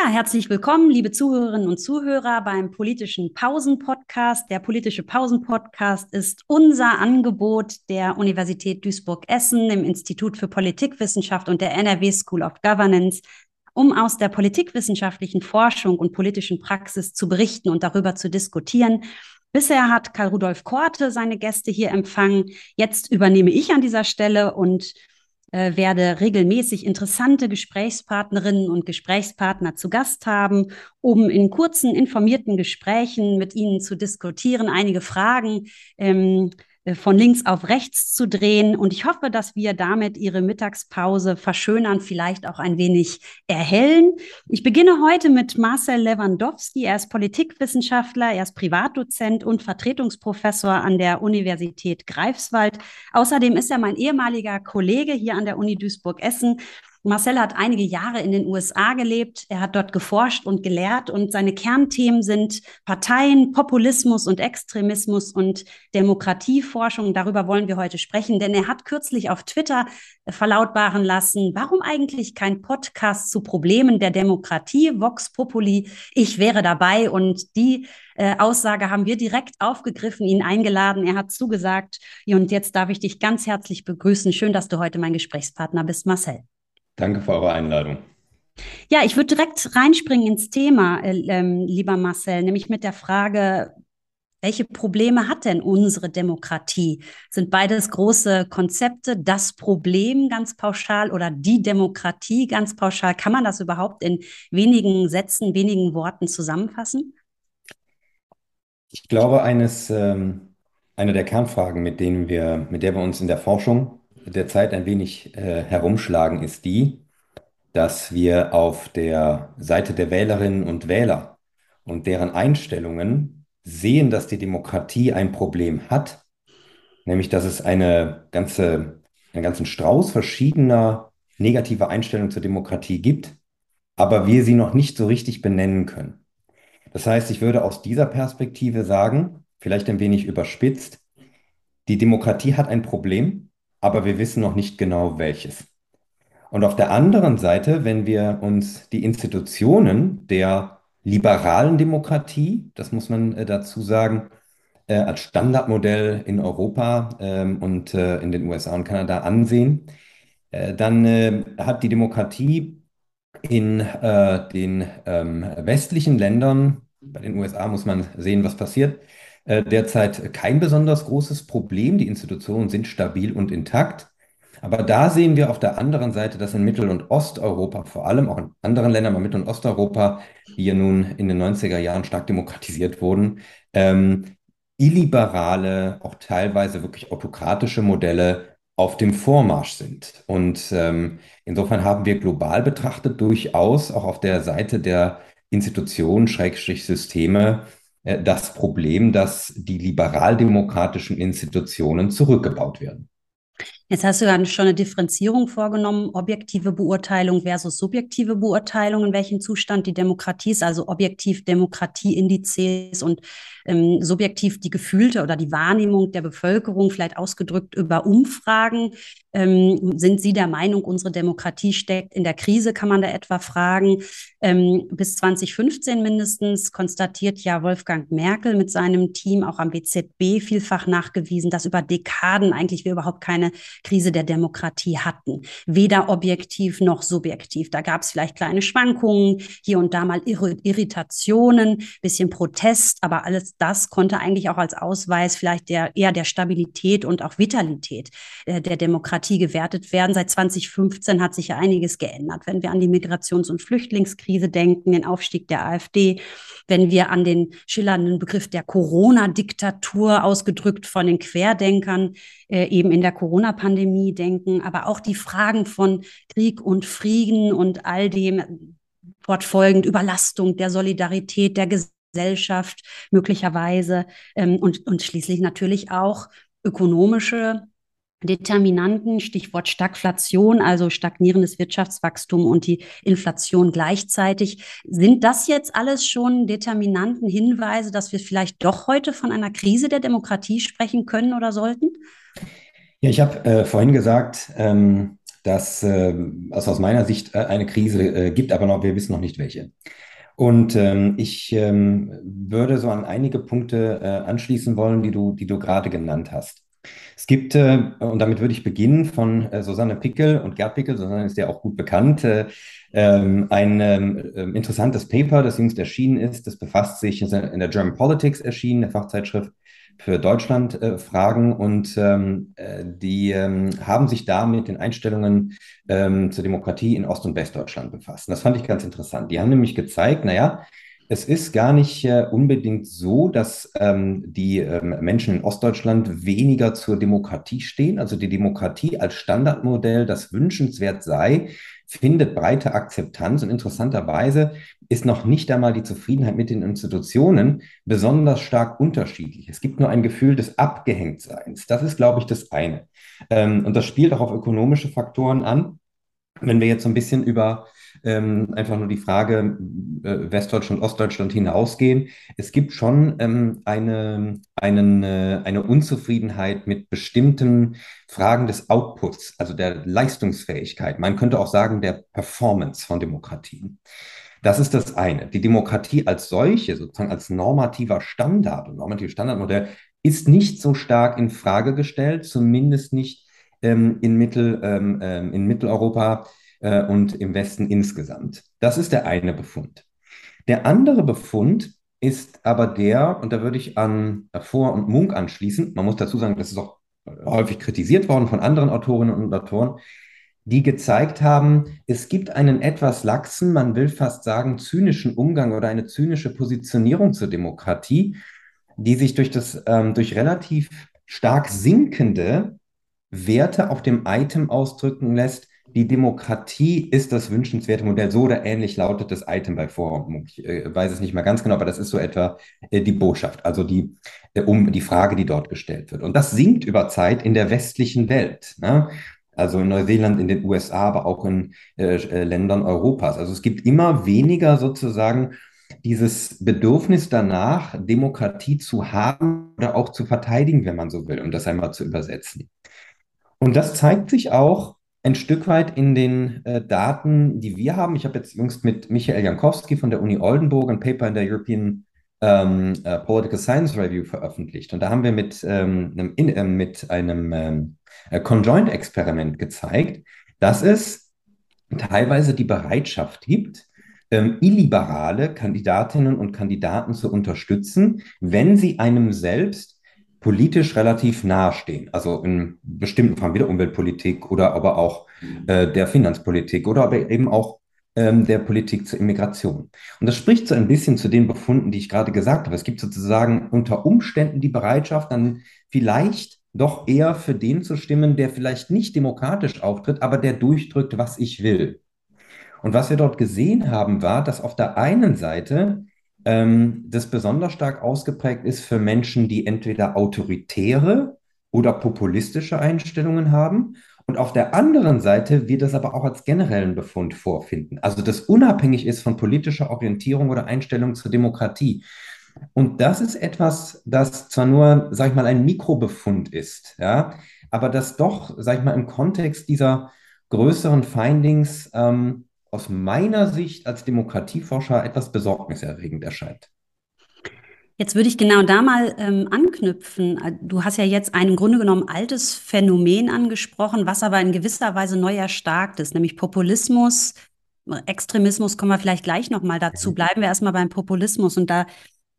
Ja, herzlich willkommen, liebe Zuhörerinnen und Zuhörer beim politischen Pausen-Podcast. Der politische Pausen-Podcast ist unser Angebot der Universität Duisburg-Essen im Institut für Politikwissenschaft und der NRW School of Governance, um aus der politikwissenschaftlichen Forschung und politischen Praxis zu berichten und darüber zu diskutieren. Bisher hat Karl Rudolf Korte seine Gäste hier empfangen. Jetzt übernehme ich an dieser Stelle und äh, werde regelmäßig interessante Gesprächspartnerinnen und Gesprächspartner zu Gast haben, um in kurzen, informierten Gesprächen mit ihnen zu diskutieren, einige Fragen ähm, äh, von links auf rechts zu drehen. Und ich hoffe, dass wir damit Ihre Mittagspause verschönern, vielleicht auch ein wenig erhellen. Ich beginne heute mit Marcel Lewandowski. Er ist Politikwissenschaftler, er ist Privatdozent und Vertretungsprofessor an der Universität Greifswald. Außerdem ist er mein ehemaliger Kollege hier an der Uni Duisburg-Essen Marcel hat einige Jahre in den USA gelebt. Er hat dort geforscht und gelehrt und seine Kernthemen sind Parteien, Populismus und Extremismus und Demokratieforschung. Darüber wollen wir heute sprechen, denn er hat kürzlich auf Twitter verlautbaren lassen, warum eigentlich kein Podcast zu Problemen der Demokratie, Vox Populi. Ich wäre dabei und die äh, Aussage haben wir direkt aufgegriffen, ihn eingeladen. Er hat zugesagt. Und jetzt darf ich dich ganz herzlich begrüßen. Schön, dass du heute mein Gesprächspartner bist, Marcel. Danke für eure Einladung. Ja, ich würde direkt reinspringen ins Thema, äh, ähm, lieber Marcel, nämlich mit der Frage, welche Probleme hat denn unsere Demokratie? Sind beides große Konzepte, das Problem ganz pauschal oder die Demokratie ganz pauschal? Kann man das überhaupt in wenigen Sätzen, wenigen Worten zusammenfassen? Ich glaube, eines, ähm, eine der Kernfragen, mit denen wir, mit der wir uns in der Forschung derzeit ein wenig äh, herumschlagen, ist die, dass wir auf der Seite der Wählerinnen und Wähler und deren Einstellungen sehen, dass die Demokratie ein Problem hat, nämlich dass es eine ganze, einen ganzen Strauß verschiedener negativer Einstellungen zur Demokratie gibt, aber wir sie noch nicht so richtig benennen können. Das heißt, ich würde aus dieser Perspektive sagen, vielleicht ein wenig überspitzt, die Demokratie hat ein Problem, aber wir wissen noch nicht genau welches. Und auf der anderen Seite, wenn wir uns die Institutionen der liberalen Demokratie, das muss man äh, dazu sagen, äh, als Standardmodell in Europa ähm, und äh, in den USA und Kanada ansehen, dann hat die Demokratie in den ähm, westlichen Ländern, bei den USA muss man sehen, was passiert, derzeit kein besonders großes Problem. Die Institutionen sind stabil und intakt. Aber da sehen wir auf der anderen Seite, dass in Mittel- und Osteuropa, vor allem auch in anderen Ländern, aber Mittel- und Osteuropa, die ja nun in den 90er Jahren stark demokratisiert wurden, ähm, illiberale, auch teilweise wirklich autokratische Modelle auf dem Vormarsch sind. Und ähm, insofern haben wir global betrachtet durchaus auch auf der Seite der Institutionen, Schrägstrich Systeme, äh, das Problem, dass die liberaldemokratischen Institutionen zurückgebaut werden. Jetzt hast du ja schon eine Differenzierung vorgenommen, objektive Beurteilung versus subjektive Beurteilung, in welchem Zustand die Demokratie ist, also objektiv Demokratieindizes und ähm, subjektiv die gefühlte oder die Wahrnehmung der Bevölkerung, vielleicht ausgedrückt über Umfragen. Ähm, sind Sie der Meinung, unsere Demokratie steckt in der Krise, kann man da etwa fragen. Ähm, bis 2015 mindestens konstatiert ja Wolfgang Merkel mit seinem Team auch am WZB vielfach nachgewiesen, dass über Dekaden eigentlich wir überhaupt keine Krise der Demokratie hatten. Weder objektiv noch subjektiv. Da gab es vielleicht kleine Schwankungen, hier und da mal Irritationen, bisschen Protest, aber alles das konnte eigentlich auch als Ausweis vielleicht der, eher der Stabilität und auch Vitalität äh, der Demokratie gewertet werden. Seit 2015 hat sich ja einiges geändert. Wenn wir an die Migrations- und Flüchtlingskrise denken, den Aufstieg der AfD, wenn wir an den schillernden Begriff der Corona-Diktatur ausgedrückt von den Querdenkern äh, eben in der Corona-Pandemie denken, aber auch die Fragen von Krieg und Frieden und all dem fortfolgend Überlastung der Solidarität der Gesellschaft Gesellschaft möglicherweise ähm, und, und schließlich natürlich auch ökonomische Determinanten, Stichwort Stagflation, also stagnierendes Wirtschaftswachstum und die Inflation gleichzeitig. Sind das jetzt alles schon Determinanten, Hinweise, dass wir vielleicht doch heute von einer Krise der Demokratie sprechen können oder sollten? Ja, ich habe äh, vorhin gesagt, ähm, dass äh, es aus meiner Sicht äh, eine Krise äh, gibt, aber noch, wir wissen noch nicht welche. Und ähm, ich ähm, würde so an einige Punkte äh, anschließen wollen, die du, die du gerade genannt hast. Es gibt, äh, und damit würde ich beginnen, von äh, Susanne Pickel und Gerd Pickel, Susanne ist ja auch gut bekannt, äh, ähm, ein ähm, ähm, interessantes Paper, das jüngst erschienen ist. Das befasst sich in der German Politics erschienen, der Fachzeitschrift für Deutschland äh, Fragen und ähm, äh, die ähm, haben sich da mit den Einstellungen ähm, zur Demokratie in Ost- und Westdeutschland befasst. Und das fand ich ganz interessant. Die haben nämlich gezeigt, naja, es ist gar nicht äh, unbedingt so, dass ähm, die ähm, Menschen in Ostdeutschland weniger zur Demokratie stehen. Also die Demokratie als Standardmodell, das wünschenswert sei, findet breite Akzeptanz und interessanterweise ist noch nicht einmal die Zufriedenheit mit den Institutionen besonders stark unterschiedlich. Es gibt nur ein Gefühl des Abgehängtseins. Das ist, glaube ich, das eine. Ähm, und das spielt auch auf ökonomische Faktoren an. Wenn wir jetzt so ein bisschen über ähm, einfach nur die Frage äh, Westdeutschland, Ostdeutschland hinausgehen, es gibt schon ähm, eine, einen, äh, eine Unzufriedenheit mit bestimmten Fragen des Outputs, also der Leistungsfähigkeit. Man könnte auch sagen, der Performance von Demokratien. Das ist das eine. Die Demokratie als solche, sozusagen als normativer Standard und normatives Standardmodell, ist nicht so stark in Frage gestellt, zumindest nicht ähm, in, Mittel, ähm, ähm, in Mitteleuropa äh, und im Westen insgesamt. Das ist der eine Befund. Der andere Befund ist aber der, und da würde ich an Vor- und Munk anschließen, man muss dazu sagen, das ist auch häufig kritisiert worden von anderen Autorinnen und Autoren, die gezeigt haben, es gibt einen etwas laxen, man will fast sagen, zynischen Umgang oder eine zynische Positionierung zur Demokratie, die sich durch das, ähm, durch relativ stark sinkende Werte auf dem Item ausdrücken lässt, die Demokratie ist das wünschenswerte Modell. So oder ähnlich lautet das Item bei Forum. Ich äh, weiß es nicht mehr ganz genau, aber das ist so etwa äh, die Botschaft, also die, äh, um die Frage, die dort gestellt wird. Und das sinkt über Zeit in der westlichen Welt. Ne? Also in Neuseeland, in den USA, aber auch in äh, äh, Ländern Europas. Also es gibt immer weniger sozusagen dieses Bedürfnis danach, Demokratie zu haben oder auch zu verteidigen, wenn man so will, um das einmal zu übersetzen. Und das zeigt sich auch ein Stück weit in den äh, Daten, die wir haben. Ich habe jetzt jüngst mit Michael Jankowski von der Uni Oldenburg ein Paper in der European ähm, uh, Political Science Review veröffentlicht. Und da haben wir mit ähm, einem, in, äh, mit einem ähm, äh, Conjoint-Experiment gezeigt, dass es teilweise die Bereitschaft gibt, ähm, illiberale Kandidatinnen und Kandidaten zu unterstützen, wenn sie einem selbst politisch relativ nahestehen. Also in bestimmten Fragen wie der Umweltpolitik oder aber auch äh, der Finanzpolitik oder aber eben auch ähm, der Politik zur Immigration. Und das spricht so ein bisschen zu den Befunden, die ich gerade gesagt habe. Es gibt sozusagen unter Umständen die Bereitschaft, dann vielleicht doch eher für den zu stimmen, der vielleicht nicht demokratisch auftritt, aber der durchdrückt, was ich will. Und was wir dort gesehen haben, war, dass auf der einen Seite ähm, das besonders stark ausgeprägt ist für Menschen, die entweder autoritäre oder populistische Einstellungen haben. Und auf der anderen Seite wir das aber auch als generellen Befund vorfinden. Also das unabhängig ist von politischer Orientierung oder Einstellung zur Demokratie. Und das ist etwas, das zwar nur, sag ich mal, ein Mikrobefund ist, ja, aber das doch, sag ich mal, im Kontext dieser größeren Findings ähm, aus meiner Sicht als Demokratieforscher etwas besorgniserregend erscheint. Jetzt würde ich genau da mal ähm, anknüpfen. Du hast ja jetzt ein im Grunde genommen altes Phänomen angesprochen, was aber in gewisser Weise neu erstarkt ist, nämlich Populismus. Extremismus kommen wir vielleicht gleich nochmal dazu. Mhm. Bleiben wir erstmal beim Populismus. Und da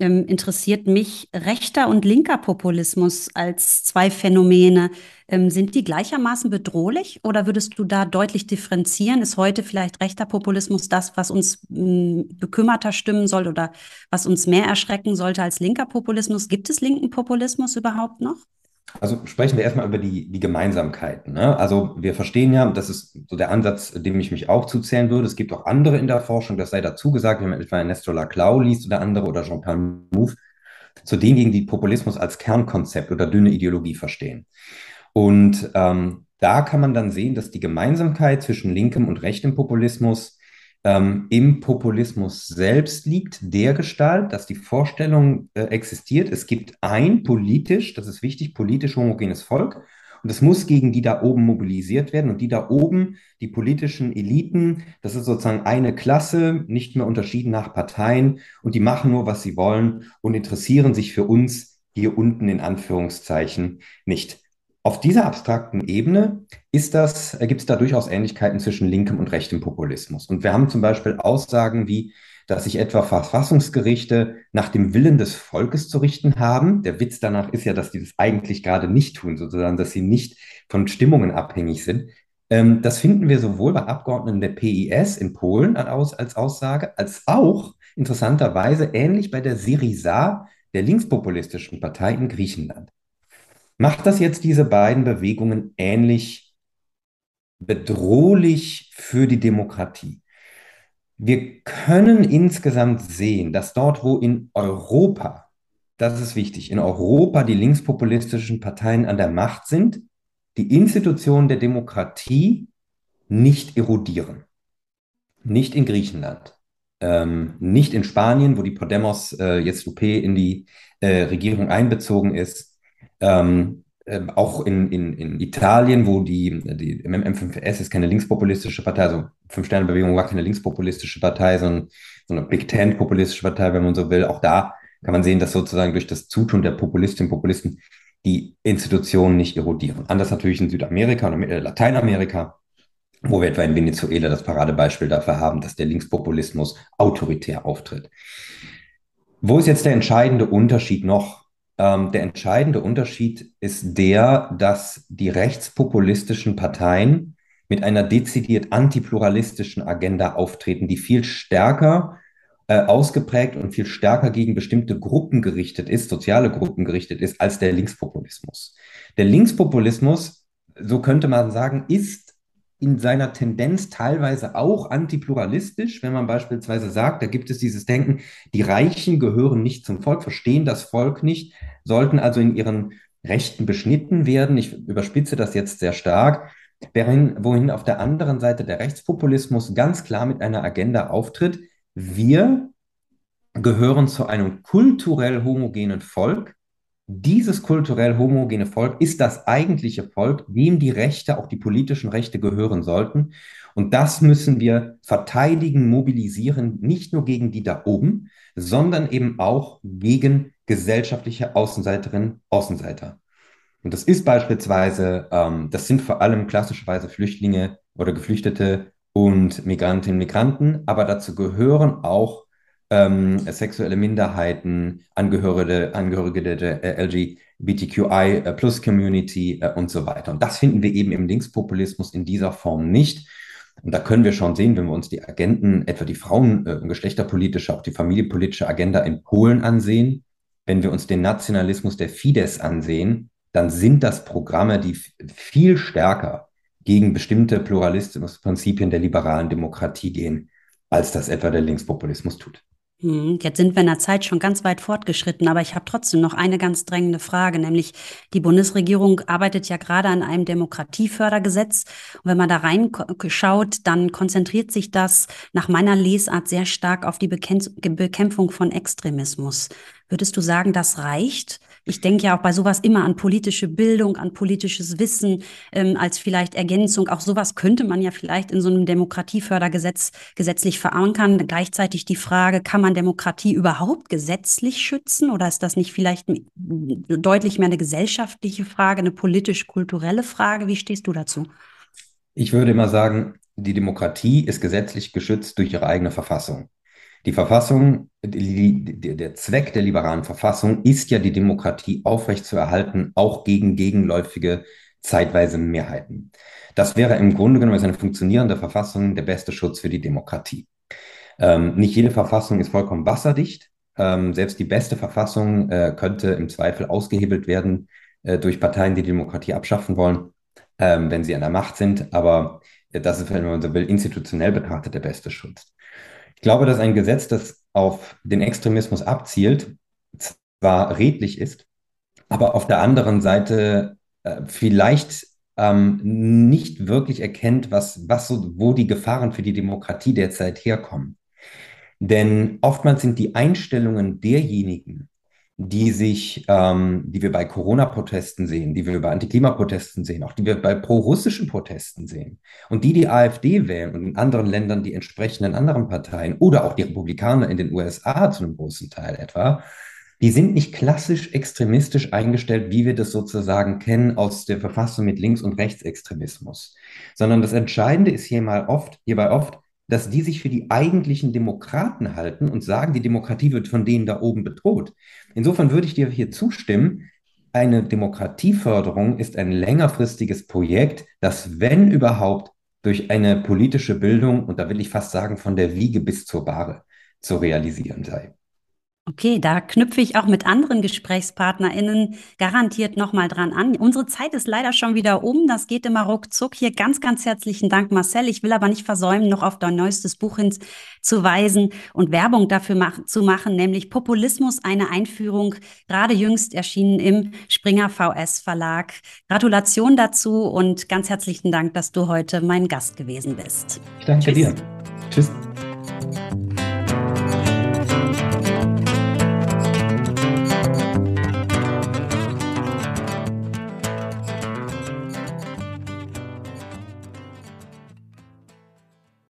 ähm, interessiert mich rechter und linker Populismus als zwei Phänomene. Ähm, sind die gleichermaßen bedrohlich oder würdest du da deutlich differenzieren? Ist heute vielleicht rechter Populismus das, was uns mh, bekümmerter stimmen soll oder was uns mehr erschrecken sollte als linker Populismus? Gibt es linken Populismus überhaupt noch? Also sprechen wir erstmal über die, die Gemeinsamkeiten. Ne? Also wir verstehen ja, das ist so der Ansatz, dem ich mich auch zuzählen würde. Es gibt auch andere in der Forschung, das sei dazu gesagt, wenn man etwa Nestor Laclau liest oder andere oder Jean-Paul Mouffe, zu denen gegen die Populismus als Kernkonzept oder dünne Ideologie verstehen. Und ähm, da kann man dann sehen, dass die Gemeinsamkeit zwischen linkem und rechtem Populismus ähm, im Populismus selbst liegt, der Gestalt, dass die Vorstellung äh, existiert, es gibt ein politisch, das ist wichtig, politisch homogenes Volk Und es muss gegen die da oben mobilisiert werden. Und die da oben, die politischen Eliten, das ist sozusagen eine Klasse, nicht mehr unterschieden nach Parteien. Und die machen nur, was sie wollen und interessieren sich für uns hier unten in Anführungszeichen nicht. Auf dieser abstrakten Ebene das, gibt es da durchaus Ähnlichkeiten zwischen linkem und rechtem Populismus. Und wir haben zum Beispiel Aussagen wie, dass sich etwa Verfassungsgerichte nach dem Willen des Volkes zu richten haben. Der Witz danach ist ja, dass die das eigentlich gerade nicht tun, sozusagen, dass sie nicht von Stimmungen abhängig sind. Ähm, das finden wir sowohl bei Abgeordneten der PIS in Polen als, als Aussage, als auch interessanterweise ähnlich bei der Syriza, der linkspopulistischen Partei in Griechenland. Macht das jetzt diese beiden Bewegungen ähnlich bedrohlich für die Demokratie? Wir können insgesamt sehen, dass dort, wo in Europa, das ist wichtig, in Europa die linkspopulistischen Parteien an der Macht sind, die Institutionen der Demokratie nicht erodieren. Nicht in Griechenland, ähm, nicht in Spanien, wo die Podemos äh, jetzt UP in die äh, Regierung einbezogen ist, ähm, ähm, auch in, in, in Italien, wo die, die M5S ist keine linkspopulistische Partei, also Fünf-Sterne-Bewegung war keine linkspopulistische Partei, sondern so eine Big Tent-populistische Partei, wenn man so will. Auch da kann man sehen, dass sozusagen durch das Zutun der Populistinnen und Populisten die Institutionen nicht erodieren. Anders natürlich in Südamerika und Lateinamerika, wo wir etwa in Venezuela das Paradebeispiel dafür haben, dass der Linkspopulismus autoritär auftritt. Wo ist jetzt der entscheidende Unterschied noch ähm, der entscheidende Unterschied ist der, dass die rechtspopulistischen Parteien mit einer dezidiert antipluralistischen Agenda auftreten, die viel stärker äh, ausgeprägt und viel stärker gegen bestimmte Gruppen gerichtet ist, soziale Gruppen gerichtet ist, als der Linkspopulismus. Der Linkspopulismus, so könnte man sagen, ist in seiner Tendenz teilweise auch antipluralistisch, wenn man beispielsweise sagt, da gibt es dieses Denken, die Reichen gehören nicht zum Volk, verstehen das Volk nicht, sollten also in ihren Rechten beschnitten werden. Ich überspitze das jetzt sehr stark. Wohin auf der anderen Seite der Rechtspopulismus ganz klar mit einer Agenda auftritt, wir gehören zu einem kulturell homogenen Volk, dieses kulturell homogene Volk ist das eigentliche Volk, dem die Rechte, auch die politischen Rechte gehören sollten. Und das müssen wir verteidigen, mobilisieren, nicht nur gegen die da oben, sondern eben auch gegen gesellschaftliche Außenseiterinnen, Außenseiter. Und das ist beispielsweise, ähm, das sind vor allem klassischerweise Flüchtlinge oder Geflüchtete und Migrantinnen, Migranten, aber dazu gehören auch ähm, sexuelle Minderheiten, Angehörige, Angehörige der LGBTQI äh, Plus Community äh, und so weiter. Und das finden wir eben im Linkspopulismus in dieser Form nicht. Und da können wir schon sehen, wenn wir uns die Agenten, etwa die Frauen- und äh, geschlechterpolitische, auch die familienpolitische Agenda in Polen ansehen, wenn wir uns den Nationalismus der Fidesz ansehen, dann sind das Programme, die viel stärker gegen bestimmte Pluralismusprinzipien der liberalen Demokratie gehen, als das etwa der Linkspopulismus tut. Hm, jetzt sind wir in der Zeit schon ganz weit fortgeschritten, aber ich habe trotzdem noch eine ganz drängende Frage, nämlich die Bundesregierung arbeitet ja gerade an einem Demokratiefördergesetz. Und wenn man da reinschaut, dann konzentriert sich das nach meiner Lesart sehr stark auf die Bekämpfung von Extremismus. Würdest du sagen, das reicht? Ich denke ja auch bei sowas immer an politische Bildung, an politisches Wissen ähm, als vielleicht Ergänzung. Auch sowas könnte man ja vielleicht in so einem Demokratiefördergesetz gesetzlich verankern. Gleichzeitig die Frage, kann man Demokratie überhaupt gesetzlich schützen oder ist das nicht vielleicht deutlich mehr eine gesellschaftliche Frage, eine politisch-kulturelle Frage? Wie stehst du dazu? Ich würde immer sagen, die Demokratie ist gesetzlich geschützt durch ihre eigene Verfassung. Die Verfassung, die, die, der Zweck der liberalen Verfassung ist ja, die Demokratie aufrechtzuerhalten, auch gegen gegenläufige zeitweise Mehrheiten. Das wäre im Grunde genommen eine funktionierende Verfassung der beste Schutz für die Demokratie. Ähm, nicht jede Verfassung ist vollkommen wasserdicht. Ähm, selbst die beste Verfassung äh, könnte im Zweifel ausgehebelt werden äh, durch Parteien, die die Demokratie abschaffen wollen, ähm, wenn sie an der Macht sind. Aber äh, das ist, wenn man so will, institutionell betrachtet der beste Schutz. Ich glaube, dass ein Gesetz, das auf den Extremismus abzielt, zwar redlich ist, aber auf der anderen Seite äh, vielleicht ähm, nicht wirklich erkennt, was, was so, wo die Gefahren für die Demokratie derzeit herkommen. Denn oftmals sind die Einstellungen derjenigen, die sich, ähm, die wir bei Corona-Protesten sehen, die wir bei Antiklimaprotesten sehen, auch die wir bei pro-russischen Protesten sehen. Und die die AfD wählen und in anderen Ländern die entsprechenden anderen Parteien oder auch die Republikaner in den USA zu einem großen Teil etwa, die sind nicht klassisch extremistisch eingestellt, wie wir das sozusagen kennen aus der Verfassung mit Links- und Rechtsextremismus, sondern das Entscheidende ist hier mal oft, hierbei oft, dass die sich für die eigentlichen Demokraten halten und sagen, die Demokratie wird von denen da oben bedroht. Insofern würde ich dir hier zustimmen, eine Demokratieförderung ist ein längerfristiges Projekt, das, wenn überhaupt, durch eine politische Bildung, und da will ich fast sagen, von der Wiege bis zur Bahre zu realisieren sei. Okay, da knüpfe ich auch mit anderen GesprächspartnerInnen garantiert nochmal dran an. Unsere Zeit ist leider schon wieder um. Das geht immer ruckzuck. Hier ganz, ganz herzlichen Dank, Marcel. Ich will aber nicht versäumen, noch auf dein neuestes Buch hinzuweisen und Werbung dafür mach zu machen, nämlich Populismus, eine Einführung, gerade jüngst erschienen im Springer VS Verlag. Gratulation dazu und ganz herzlichen Dank, dass du heute mein Gast gewesen bist. Ich danke Tschüss. dir. Tschüss.